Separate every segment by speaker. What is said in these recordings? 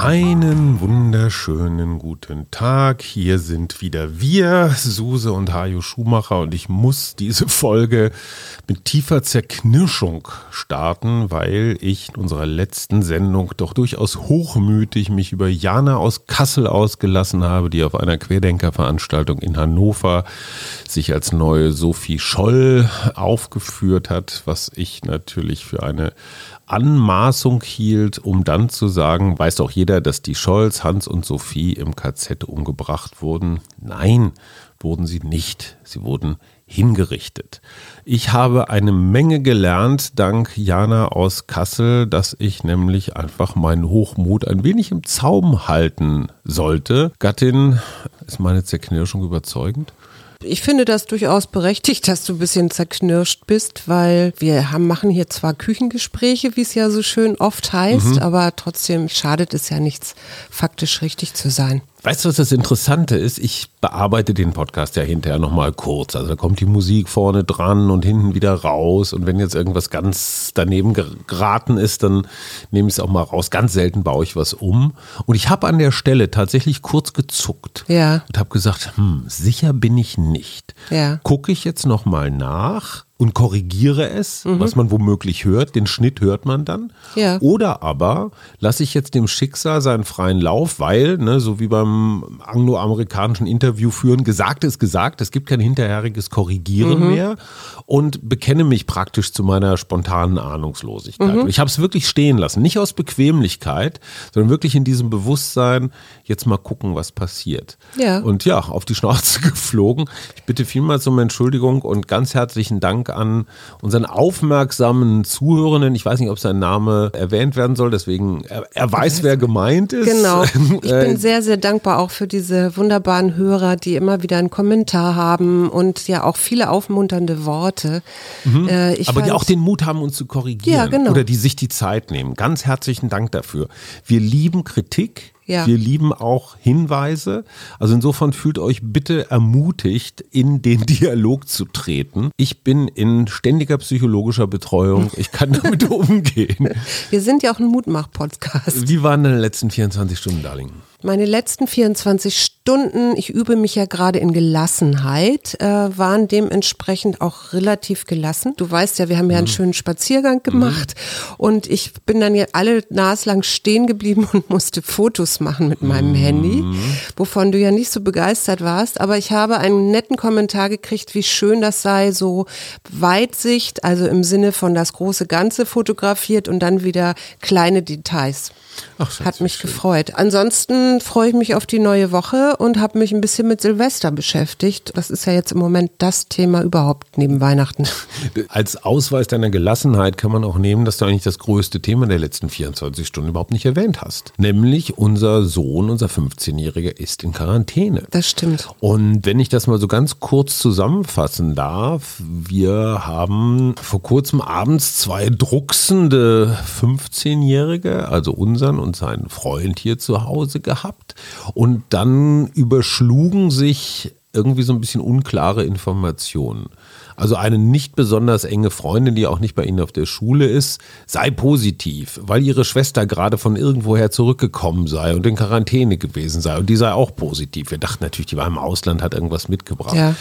Speaker 1: Einen wunderschönen guten Tag. Hier sind wieder wir, Suse und Hajo Schumacher, und ich muss diese Folge mit tiefer Zerknirschung starten, weil ich in unserer letzten Sendung doch durchaus hochmütig mich über Jana aus Kassel ausgelassen habe, die auf einer Querdenkerveranstaltung in Hannover sich als neue Sophie Scholl aufgeführt hat, was ich natürlich für eine Anmaßung hielt, um dann zu sagen, weiß doch jeder, dass die Scholz, Hans und Sophie im KZ umgebracht wurden. Nein, wurden sie nicht. Sie wurden hingerichtet. Ich habe eine Menge gelernt, dank Jana aus Kassel, dass ich nämlich einfach meinen Hochmut ein wenig im Zaum halten sollte. Gattin, ist meine Zerknirschung überzeugend?
Speaker 2: Ich finde das durchaus berechtigt, dass du ein bisschen zerknirscht bist, weil wir haben, machen hier zwar Küchengespräche, wie es ja so schön oft heißt, mhm. aber trotzdem schadet es ja nichts, faktisch richtig zu sein.
Speaker 1: Weißt du, was das Interessante ist? Ich bearbeite den Podcast ja hinterher nochmal kurz. Also da kommt die Musik vorne dran und hinten wieder raus. Und wenn jetzt irgendwas ganz daneben geraten ist, dann nehme ich es auch mal raus. Ganz selten baue ich was um. Und ich habe an der Stelle tatsächlich kurz gezuckt.
Speaker 2: Ja.
Speaker 1: Und habe gesagt, hm, sicher bin ich nicht.
Speaker 2: Ja.
Speaker 1: Gucke ich jetzt nochmal nach und korrigiere es, mhm. was man womöglich hört. Den Schnitt hört man dann.
Speaker 2: Ja.
Speaker 1: Oder aber lasse ich jetzt dem Schicksal seinen freien Lauf, weil, ne, so wie beim angloamerikanischen Interview führen, gesagt ist gesagt, es gibt kein hinterheriges Korrigieren mhm. mehr und bekenne mich praktisch zu meiner spontanen Ahnungslosigkeit. Mhm. Ich habe es wirklich stehen lassen, nicht aus Bequemlichkeit, sondern wirklich in diesem Bewusstsein, jetzt mal gucken, was passiert.
Speaker 2: Ja.
Speaker 1: Und ja, auf die Schnauze geflogen. Ich bitte vielmals um Entschuldigung und ganz herzlichen Dank an unseren aufmerksamen Zuhörenden. Ich weiß nicht, ob sein Name erwähnt werden soll, deswegen er, er weiß, wer gemeint ist.
Speaker 2: Genau. Ich bin sehr, sehr dankbar auch für diese wunderbaren Hörer, die immer wieder einen Kommentar haben und ja auch viele aufmunternde Worte.
Speaker 1: Mhm. Äh, Aber die auch den Mut haben, uns zu korrigieren.
Speaker 2: Ja, genau.
Speaker 1: Oder die sich die Zeit nehmen. Ganz herzlichen Dank dafür. Wir lieben Kritik.
Speaker 2: Ja.
Speaker 1: Wir lieben auch Hinweise. Also insofern fühlt euch bitte ermutigt, in den Dialog zu treten. Ich bin in ständiger psychologischer Betreuung. Ich kann damit umgehen.
Speaker 2: Wir sind ja auch ein Mutmach-Podcast.
Speaker 1: Wie waren deine letzten 24 Stunden, Darling?
Speaker 2: Meine letzten 24 Stunden, ich übe mich ja gerade in Gelassenheit, äh, waren dementsprechend auch relativ gelassen. Du weißt ja, wir haben ja einen mhm. schönen Spaziergang gemacht mhm. und ich bin dann ja alle naslang stehen geblieben und musste Fotos machen mit meinem mhm. Handy, wovon du ja nicht so begeistert warst. Aber ich habe einen netten Kommentar gekriegt, wie schön das sei, so Weitsicht, also im Sinne von das große Ganze fotografiert und dann wieder kleine Details.
Speaker 1: Ach,
Speaker 2: Hat mich schön. gefreut. Ansonsten freue ich mich auf die neue Woche und habe mich ein bisschen mit Silvester beschäftigt. Das ist ja jetzt im Moment das Thema überhaupt neben Weihnachten.
Speaker 1: Als Ausweis deiner Gelassenheit kann man auch nehmen, dass du eigentlich das größte Thema der letzten 24 Stunden überhaupt nicht erwähnt hast. Nämlich unser Sohn, unser 15-Jähriger, ist in Quarantäne.
Speaker 2: Das stimmt.
Speaker 1: Und wenn ich das mal so ganz kurz zusammenfassen darf, wir haben vor kurzem abends zwei drucksende 15-Jährige, also unser Eltern und seinen Freund hier zu Hause gehabt. Und dann überschlugen sich irgendwie so ein bisschen unklare Informationen. Also eine nicht besonders enge Freundin, die auch nicht bei Ihnen auf der Schule ist, sei positiv, weil ihre Schwester gerade von irgendwoher zurückgekommen sei und in Quarantäne gewesen sei. Und die sei auch positiv. Wir dachten natürlich, die war im Ausland, hat irgendwas mitgebracht.
Speaker 2: Ja.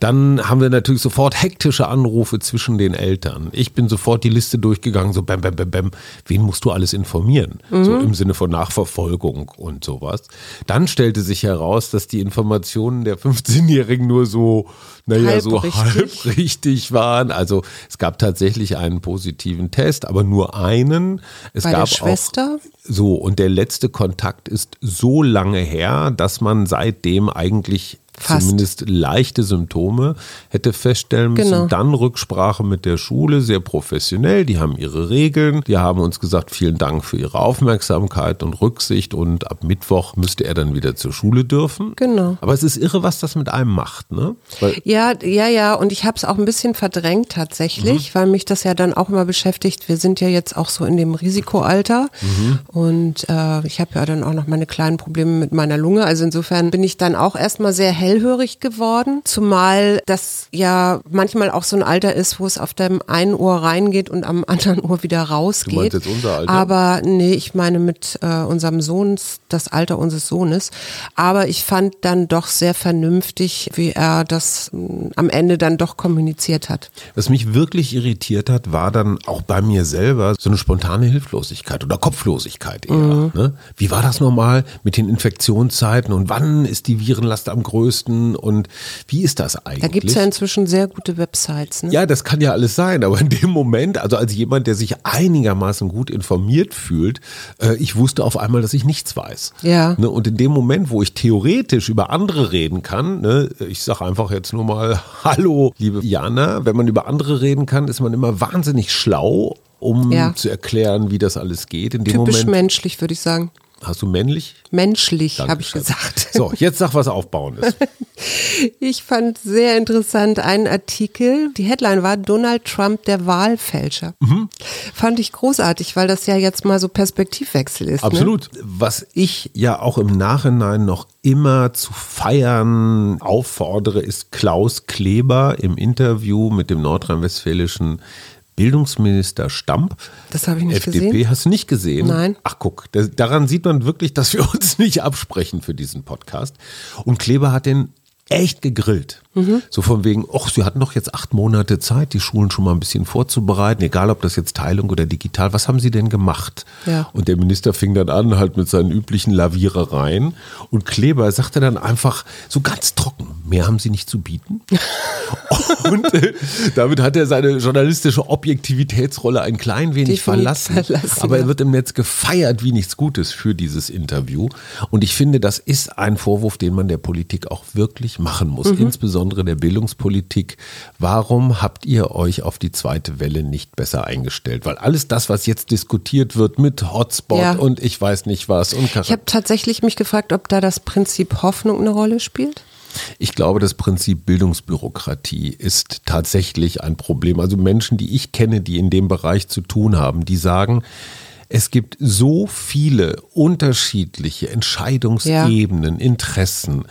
Speaker 1: Dann haben wir natürlich sofort hektische Anrufe zwischen den Eltern. Ich bin sofort die Liste durchgegangen, so bam, bam, bam, bam. Wen musst du alles informieren? Mhm. So im Sinne von Nachverfolgung und sowas. Dann stellte sich heraus, dass die Informationen der 15-Jährigen nur so, naja, so halb richtig waren. Also es gab tatsächlich einen positiven Test, aber nur einen. Es
Speaker 2: Bei
Speaker 1: gab
Speaker 2: der Schwester?
Speaker 1: Auch, so, und der letzte Kontakt ist so lange her, dass man seitdem eigentlich Fast. zumindest leichte Symptome hätte feststellen müssen.
Speaker 2: Genau.
Speaker 1: Dann Rücksprache mit der Schule, sehr professionell. Die haben ihre Regeln. Die haben uns gesagt, vielen Dank für Ihre Aufmerksamkeit und Rücksicht. Und ab Mittwoch müsste er dann wieder zur Schule dürfen.
Speaker 2: Genau.
Speaker 1: Aber es ist irre, was das mit einem macht, ne?
Speaker 2: Weil ja, ja, ja. Und ich habe es auch ein bisschen verdrängt tatsächlich, mhm. weil mich das ja dann auch immer beschäftigt. Wir sind ja jetzt auch so in dem Risikoalter. Mhm. Und äh, ich habe ja dann auch noch meine kleinen Probleme mit meiner Lunge. Also insofern bin ich dann auch erstmal sehr hellhörig geworden, zumal das ja manchmal auch so ein Alter ist, wo es auf dem einen Ohr reingeht und am anderen Ohr wieder rausgeht. Du
Speaker 1: meinst jetzt unser Alter?
Speaker 2: Aber nee, ich meine mit äh, unserem Sohn, das Alter unseres Sohnes. Aber ich fand dann doch sehr vernünftig, wie er das mh, mm, am Ende dann doch kommuniziert hat.
Speaker 1: Was mich wirklich irritiert hat, war dann auch bei mir selber so eine spontane Hilflosigkeit oder Kopflosigkeit eher. Mhm. Ne? Wie war das nochmal mit den Infektionszeiten und wann ist die Virenlast am größten und wie ist das eigentlich? Da
Speaker 2: gibt es ja inzwischen sehr gute Websites. Ne?
Speaker 1: Ja, das kann ja alles sein, aber in dem Moment, also als jemand, der sich einigermaßen gut informiert fühlt, äh, ich wusste auf einmal, dass ich nichts weiß.
Speaker 2: Ja.
Speaker 1: Ne? Und in dem Moment, wo ich theoretisch über andere reden kann, ne, ich sage einfach jetzt nur mal Hallo, liebe Jana, wenn man über andere reden kann, ist man immer wahnsinnig schlau um ja. zu erklären, wie das alles geht. In dem
Speaker 2: Typisch
Speaker 1: Moment,
Speaker 2: menschlich, würde ich sagen.
Speaker 1: Hast du männlich?
Speaker 2: Menschlich, habe ich gesagt.
Speaker 1: So, jetzt sag was Aufbauendes.
Speaker 2: ich fand sehr interessant einen Artikel. Die Headline war Donald Trump der Wahlfälscher. Mhm. Fand ich großartig, weil das ja jetzt mal so Perspektivwechsel ist.
Speaker 1: Ne? Absolut. Ne? Was ich ja auch im Nachhinein noch immer zu feiern auffordere, ist Klaus Kleber im Interview mit dem nordrhein-westfälischen Bildungsminister Stamp.
Speaker 2: Das habe ich nicht
Speaker 1: FDP,
Speaker 2: gesehen.
Speaker 1: hast du nicht gesehen?
Speaker 2: Nein.
Speaker 1: Ach guck, daran sieht man wirklich, dass wir uns nicht absprechen für diesen Podcast. Und Kleber hat den echt gegrillt. Mhm. So von wegen, ach, sie hatten doch jetzt acht Monate Zeit, die Schulen schon mal ein bisschen vorzubereiten, egal ob das jetzt Teilung oder digital. Was haben sie denn gemacht?
Speaker 2: Ja.
Speaker 1: Und der Minister fing dann an, halt mit seinen üblichen Lavierereien. Und Kleber sagte dann einfach so ganz trocken, mehr haben sie nicht zu bieten. und äh, damit hat er seine journalistische Objektivitätsrolle ein klein wenig verlassen. verlassen. Aber er wird im Netz gefeiert wie nichts Gutes für dieses Interview. Und ich finde, das ist ein Vorwurf, den man der Politik auch wirklich machen muss. Mhm. Insbesondere insbesondere der Bildungspolitik, warum habt ihr euch auf die zweite Welle nicht besser eingestellt? Weil alles das, was jetzt diskutiert wird mit Hotspot ja. und ich weiß nicht was und
Speaker 2: Ich habe tatsächlich mich gefragt, ob da das Prinzip Hoffnung eine Rolle spielt.
Speaker 1: Ich glaube, das Prinzip Bildungsbürokratie ist tatsächlich ein Problem. Also Menschen, die ich kenne, die in dem Bereich zu tun haben, die sagen, es gibt so viele unterschiedliche Entscheidungsebenen, ja. Interessen.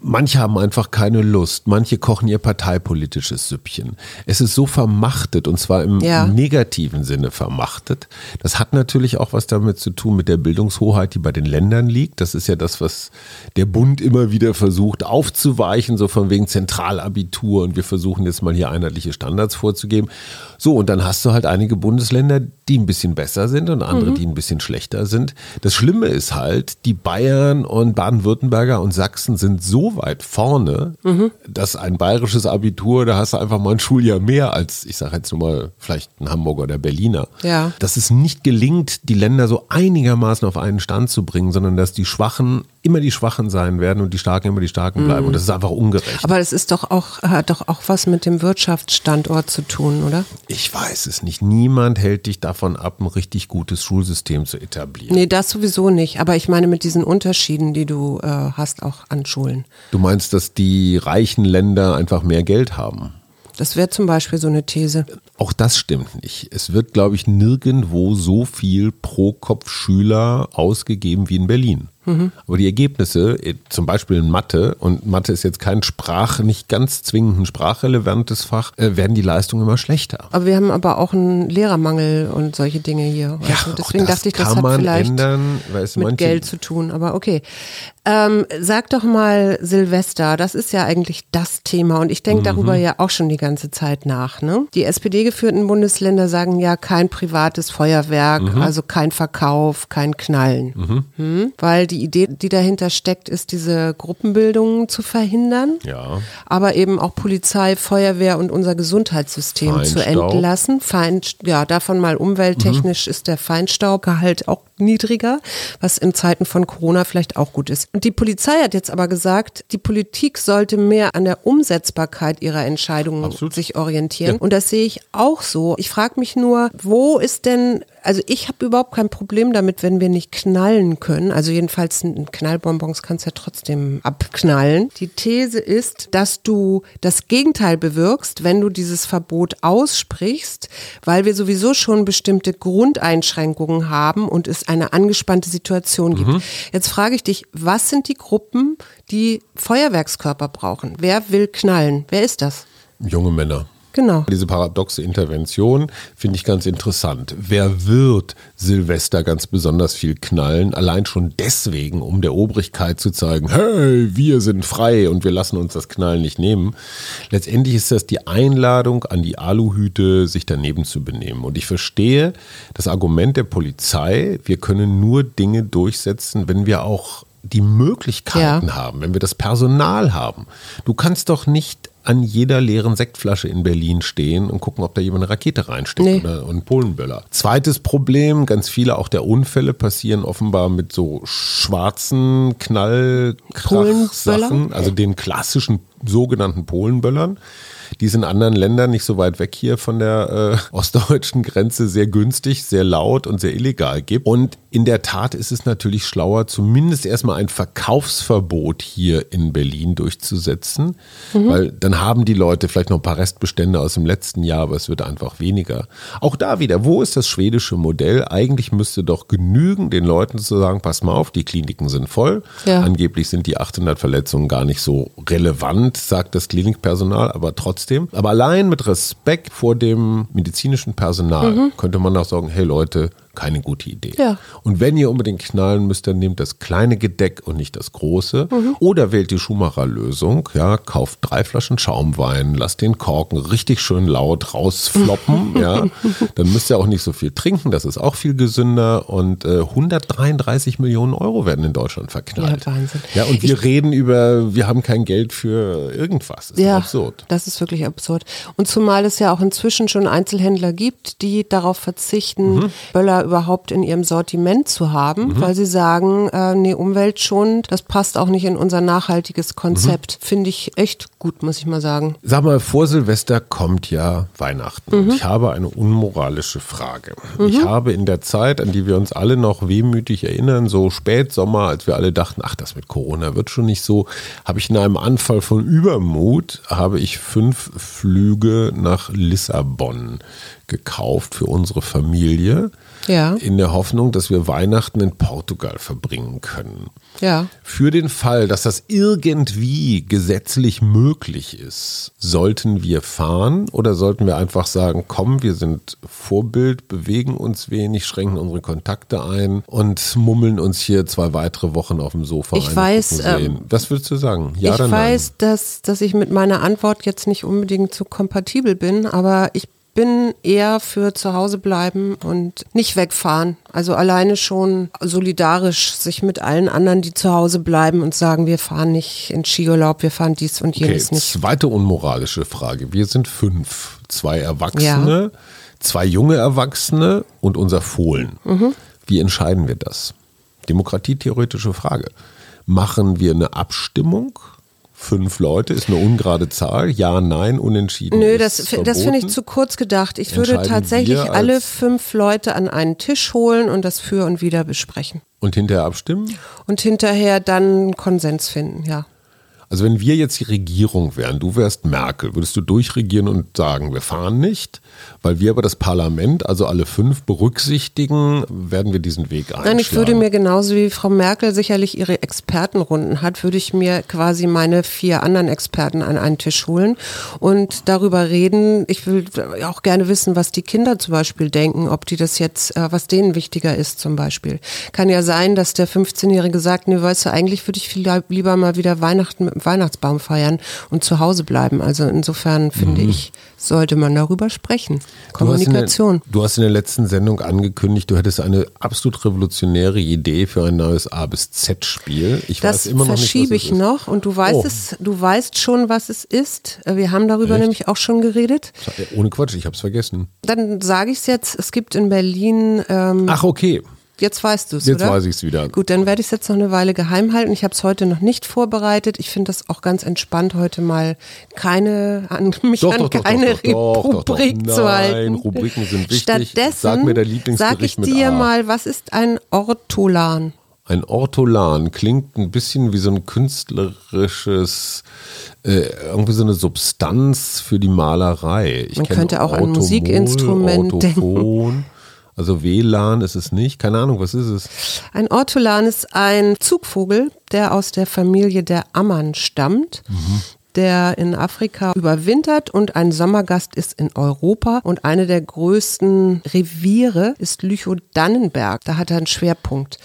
Speaker 1: Manche haben einfach keine Lust, manche kochen ihr parteipolitisches Süppchen. Es ist so vermachtet und zwar im ja. negativen Sinne vermachtet. Das hat natürlich auch was damit zu tun mit der Bildungshoheit, die bei den Ländern liegt. Das ist ja das, was der Bund immer wieder versucht aufzuweichen, so von wegen Zentralabitur und wir versuchen jetzt mal hier einheitliche Standards vorzugeben. So, und dann hast du halt einige Bundesländer, die ein bisschen besser sind und andere, mhm. die ein bisschen schlechter sind. Das Schlimme ist halt, die Bayern und Baden-Württemberger und Sachsen sind so weit vorne, mhm. dass ein bayerisches Abitur, da hast du einfach mal ein Schuljahr mehr als, ich sage jetzt nur mal, vielleicht ein Hamburger oder Berliner.
Speaker 2: Ja.
Speaker 1: Dass es nicht gelingt, die Länder so einigermaßen auf einen Stand zu bringen, sondern dass die Schwachen immer die Schwachen sein werden und die Starken immer die Starken bleiben. Mhm. Und das ist einfach ungerecht.
Speaker 2: Aber es ist doch auch, hat doch auch was mit dem Wirtschaftsstandort zu tun, oder?
Speaker 1: Ich weiß es nicht. Niemand hält dich davon ab, ein richtig gutes Schulsystem zu etablieren.
Speaker 2: Nee, das sowieso nicht. Aber ich meine mit diesen Unterschieden, die du äh, hast, auch an Schulen.
Speaker 1: Du meinst, dass die reichen Länder einfach mehr Geld haben?
Speaker 2: Das wäre zum Beispiel so eine These.
Speaker 1: Auch das stimmt nicht. Es wird, glaube ich, nirgendwo so viel pro Kopf Schüler ausgegeben wie in Berlin. Mhm. Aber die Ergebnisse, äh, zum Beispiel in Mathe, und Mathe ist jetzt kein Sprach, nicht ganz zwingend ein sprachrelevantes Fach, äh, werden die Leistungen immer schlechter.
Speaker 2: Aber wir haben aber auch einen Lehrermangel und solche Dinge hier.
Speaker 1: Ja, also deswegen dachte ich, das hat vielleicht ändern,
Speaker 2: mit Geld zu tun. Aber okay. Ähm, sag doch mal Silvester, das ist ja eigentlich das Thema und ich denke mhm. darüber ja auch schon die ganze Zeit nach. Ne? Die SPD-geführten Bundesländer sagen ja kein privates Feuerwerk, mhm. also kein Verkauf, kein Knallen. Mhm. Hm? Weil die Idee, die dahinter steckt, ist diese Gruppenbildungen zu verhindern,
Speaker 1: ja.
Speaker 2: aber eben auch Polizei, Feuerwehr und unser Gesundheitssystem Feinstaub. zu entlassen. Fein, ja, davon mal umwelttechnisch mhm. ist der Feinstaubgehalt auch niedriger, was in Zeiten von Corona vielleicht auch gut ist. Und die Polizei hat jetzt aber gesagt, die Politik sollte mehr an der Umsetzbarkeit ihrer Entscheidungen Absolut. sich orientieren. Ja. Und das sehe ich auch so. Ich frage mich nur, wo ist denn also ich habe überhaupt kein Problem damit, wenn wir nicht knallen können. Also jedenfalls Knallbonbons kannst du ja trotzdem abknallen. Die These ist, dass du das Gegenteil bewirkst, wenn du dieses Verbot aussprichst, weil wir sowieso schon bestimmte Grundeinschränkungen haben und es eine angespannte Situation gibt. Mhm. Jetzt frage ich dich, was sind die Gruppen, die Feuerwerkskörper brauchen? Wer will knallen? Wer ist das?
Speaker 1: Junge Männer.
Speaker 2: Genau.
Speaker 1: Diese paradoxe Intervention finde ich ganz interessant. Wer wird Silvester ganz besonders viel knallen? Allein schon deswegen, um der Obrigkeit zu zeigen, hey, wir sind frei und wir lassen uns das Knallen nicht nehmen. Letztendlich ist das die Einladung an die Aluhüte, sich daneben zu benehmen. Und ich verstehe das Argument der Polizei, wir können nur Dinge durchsetzen, wenn wir auch die Möglichkeiten ja. haben, wenn wir das Personal haben. Du kannst doch nicht an jeder leeren Sektflasche in Berlin stehen und gucken, ob da jemand eine Rakete reinsteckt nee. oder einen Polenböller. Zweites Problem, ganz viele auch der Unfälle passieren offenbar mit so schwarzen Knallkrachsachen, also den klassischen sogenannten Polenböllern die ist in anderen Ländern nicht so weit weg hier von der äh, ostdeutschen Grenze sehr günstig, sehr laut und sehr illegal gibt. Und in der Tat ist es natürlich schlauer, zumindest erstmal ein Verkaufsverbot hier in Berlin durchzusetzen, mhm. weil dann haben die Leute vielleicht noch ein paar Restbestände aus dem letzten Jahr, aber es wird einfach weniger. Auch da wieder, wo ist das schwedische Modell? Eigentlich müsste doch genügen, den Leuten zu sagen, pass mal auf, die Kliniken sind voll. Ja. Angeblich sind die 800 Verletzungen gar nicht so relevant, sagt das Klinikpersonal, aber trotzdem trotzdem. Aber allein mit Respekt vor dem medizinischen Personal mhm. könnte man auch sagen, hey Leute, keine gute Idee. Ja. Und wenn ihr unbedingt knallen müsst, dann nehmt das kleine Gedeck und nicht das große. Mhm. Oder wählt die Schumacher-Lösung. Ja, kauft drei Flaschen Schaumwein, lasst den Korken richtig schön laut rausfloppen. ja, dann müsst ihr auch nicht so viel trinken. Das ist auch viel gesünder. Und äh, 133 Millionen Euro werden in Deutschland verknallt. Ja, Wahnsinn. Ja, und wir ich, reden über, wir haben kein Geld für irgendwas. Das ist ja, absurd.
Speaker 2: Das ist wirklich absurd. Und zumal es ja auch inzwischen schon Einzelhändler gibt, die darauf verzichten, mhm. Böller überhaupt in ihrem Sortiment zu haben, mhm. weil sie sagen, äh, nee, umweltschonend, das passt auch nicht in unser nachhaltiges Konzept. Mhm. Finde ich echt gut, muss ich mal sagen.
Speaker 1: Sag mal, vor Silvester kommt ja Weihnachten. Mhm. Ich habe eine unmoralische Frage. Ich mhm. habe in der Zeit, an die wir uns alle noch wehmütig erinnern, so Spätsommer, als wir alle dachten, ach, das mit Corona wird schon nicht so, habe ich in einem Anfall von Übermut, habe ich fünf Flüge nach Lissabon gekauft für unsere Familie. Ja. In der Hoffnung, dass wir Weihnachten in Portugal verbringen können. Ja. Für den Fall, dass das irgendwie gesetzlich möglich ist, sollten wir fahren oder sollten wir einfach sagen, komm, wir sind Vorbild, bewegen uns wenig, schränken unsere Kontakte ein und mummeln uns hier zwei weitere Wochen auf dem Sofa
Speaker 2: ich weiß, ähm,
Speaker 1: Was würdest du sagen? Ja
Speaker 2: ich weiß, dass, dass ich mit meiner Antwort jetzt nicht unbedingt so kompatibel bin, aber ich bin eher für zu Hause bleiben und nicht wegfahren. Also alleine schon solidarisch sich mit allen anderen, die zu Hause bleiben und sagen, wir fahren nicht in Skiurlaub, wir fahren dies und jenes
Speaker 1: okay,
Speaker 2: nicht.
Speaker 1: Zweite unmoralische Frage. Wir sind fünf, zwei Erwachsene, ja. zwei junge Erwachsene und unser Fohlen. Mhm. Wie entscheiden wir das? Demokratietheoretische Frage. Machen wir eine Abstimmung? Fünf Leute ist eine ungerade Zahl. Ja, nein, unentschieden.
Speaker 2: Nö, das, das finde ich zu kurz gedacht. Ich würde tatsächlich alle fünf Leute an einen Tisch holen und das für und wieder besprechen.
Speaker 1: Und hinterher abstimmen?
Speaker 2: Und hinterher dann Konsens finden, ja.
Speaker 1: Also wenn wir jetzt die Regierung wären, du wärst Merkel, würdest du durchregieren und sagen, wir fahren nicht? Weil wir aber das Parlament, also alle fünf berücksichtigen, werden wir diesen Weg einschlagen.
Speaker 2: Nein, ich würde mir genauso wie Frau Merkel sicherlich ihre Expertenrunden hat, würde ich mir quasi meine vier anderen Experten an einen Tisch holen und darüber reden. Ich will auch gerne wissen, was die Kinder zum Beispiel denken, ob die das jetzt, äh, was denen wichtiger ist zum Beispiel. Kann ja sein, dass der 15-Jährige sagt, ne, weißt du, eigentlich würde ich viel lieber mal wieder Weihnachten mit dem Weihnachtsbaum feiern und zu Hause bleiben. Also insofern finde mhm. ich, sollte man darüber sprechen. Kommunikation.
Speaker 1: Du hast, der, du hast, in der, letzten Sendung angekündigt, du hättest eine absolut revolutionäre Idee für ein neues A bis Z-Spiel.
Speaker 2: Ich das weiß immer noch verschiebe nicht, ich ist. noch und du weißt oh. es, du weißt schon, was es ist. Wir haben darüber Echt? nämlich auch schon geredet.
Speaker 1: Ohne Quatsch, ich habe es vergessen.
Speaker 2: Dann sage ich es jetzt. Es gibt in Berlin. Ähm,
Speaker 1: Ach okay.
Speaker 2: Jetzt weißt du es,
Speaker 1: Jetzt
Speaker 2: oder?
Speaker 1: weiß ich es wieder.
Speaker 2: Gut, dann werde ich es jetzt noch eine Weile geheim halten. Ich habe es heute noch nicht vorbereitet. Ich finde das auch ganz entspannt, heute mal keine an mich
Speaker 1: Doch,
Speaker 2: an
Speaker 1: doch,
Speaker 2: keine
Speaker 1: doch.
Speaker 2: Rubrik zu
Speaker 1: Nein,
Speaker 2: halten.
Speaker 1: Rubriken sind wichtig.
Speaker 2: Stattdessen
Speaker 1: Sag mir der Lieblingsgericht
Speaker 2: sag ich dir mal, was ist ein Ortolan?
Speaker 1: Ein Ortolan klingt ein bisschen wie so ein künstlerisches, äh, irgendwie so eine Substanz für die Malerei. Ich
Speaker 2: Man könnte auch an
Speaker 1: Orthomol,
Speaker 2: Musikinstrument
Speaker 1: Orthophon, Also WLAN ist es nicht. Keine Ahnung, was ist es?
Speaker 2: Ein Ortolan ist ein Zugvogel, der aus der Familie der Ammann stammt. Der in Afrika überwintert und ein Sommergast ist in Europa. Und eine der größten Reviere ist Lüchow-Dannenberg. Da hat er einen Schwerpunkt.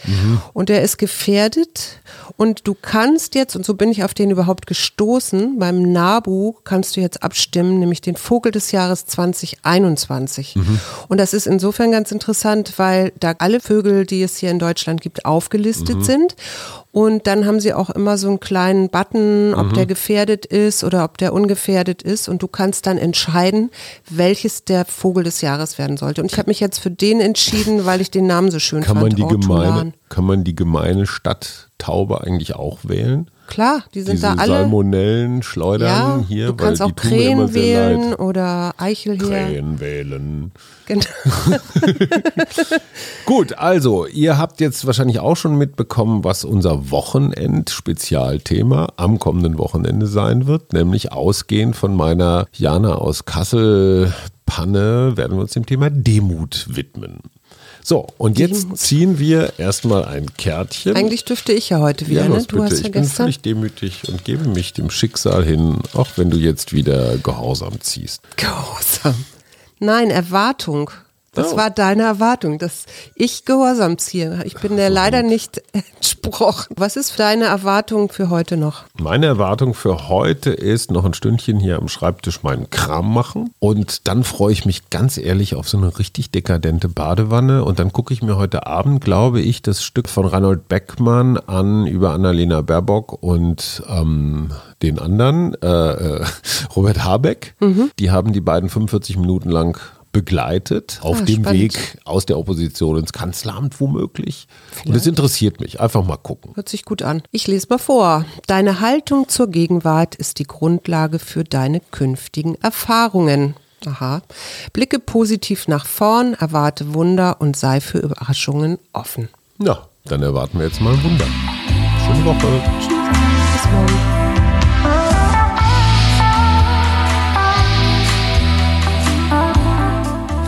Speaker 2: Und der ist gefährdet. Und du kannst jetzt, und so bin ich auf den überhaupt gestoßen, beim NABU kannst du jetzt abstimmen, nämlich den Vogel des Jahres 2021. Und das ist insofern ganz interessant, weil da alle Vögel, die es hier in Deutschland gibt, aufgelistet sind. Und dann haben sie auch immer so einen kleinen Button, ob der gefährdet ist oder ob der ungefährdet ist. Und du kannst dann entscheiden, welches der Vogel des Jahres werden sollte. Und ich habe mich jetzt für den entschieden, weil ich den Namen so schön
Speaker 1: Kann
Speaker 2: fand.
Speaker 1: man die gemeine, kann man die gemeine Stadttaube eigentlich auch wählen?
Speaker 2: Klar, die sind
Speaker 1: Diese
Speaker 2: da alle.
Speaker 1: Salmonellen schleudern
Speaker 2: Ja,
Speaker 1: hier,
Speaker 2: du kannst auch Krähen wählen
Speaker 1: leid.
Speaker 2: oder Eichelheer.
Speaker 1: Krähen wählen.
Speaker 2: Genau.
Speaker 1: Gut, also ihr habt jetzt wahrscheinlich auch schon mitbekommen, was unser Wochenend-Spezialthema am kommenden Wochenende sein wird, nämlich ausgehend von meiner Jana aus Kassel Panne werden wir uns dem Thema Demut widmen. So, und jetzt ziehen wir erstmal ein Kärtchen.
Speaker 2: Eigentlich dürfte ich ja heute wieder,
Speaker 1: ja,
Speaker 2: ne? Du
Speaker 1: bitte.
Speaker 2: hast ja
Speaker 1: ich bin
Speaker 2: gestern.
Speaker 1: völlig demütig und gebe mich dem Schicksal hin, auch wenn du jetzt wieder Gehorsam ziehst.
Speaker 2: Gehorsam. Nein, Erwartung. Das
Speaker 1: Oh.
Speaker 2: war deine Erwartung, dass ich Gehorsam ziehe. Ich bin der leider nicht entsprochen. Was ist deine Erwartung für heute noch?
Speaker 1: Meine Erwartung für heute ist noch ein Stündchen hier am Schreibtisch meinen Kram machen und dann freue ich mich ganz ehrlich auf so eine richtig dekadente Badewanne und dann gucke ich mir heute Abend, glaube ich, das Stück von Reinhold Beckmann an über Annalena Baerbock und ähm, den anderen, äh, äh, Robert Habeck. Die haben die beiden 45 Minuten lang begleitet auf
Speaker 2: Ah,
Speaker 1: dem
Speaker 2: spannend.
Speaker 1: Weg aus der Opposition ins Kanzleramt womöglich. Und es interessiert mich. Einfach mal gucken.
Speaker 2: Hört sich gut an. Ich lese mal vor. Deine Haltung zur Gegenwart ist die Grundlage für deine künftigen Erfahrungen. Aha. Blicke positiv nach vorn, erwarte Wunder und sei für Überraschungen offen.
Speaker 1: Ja, dann erwarten wir jetzt mal ein Wunder. Schöne Woche.
Speaker 2: Bis morgen.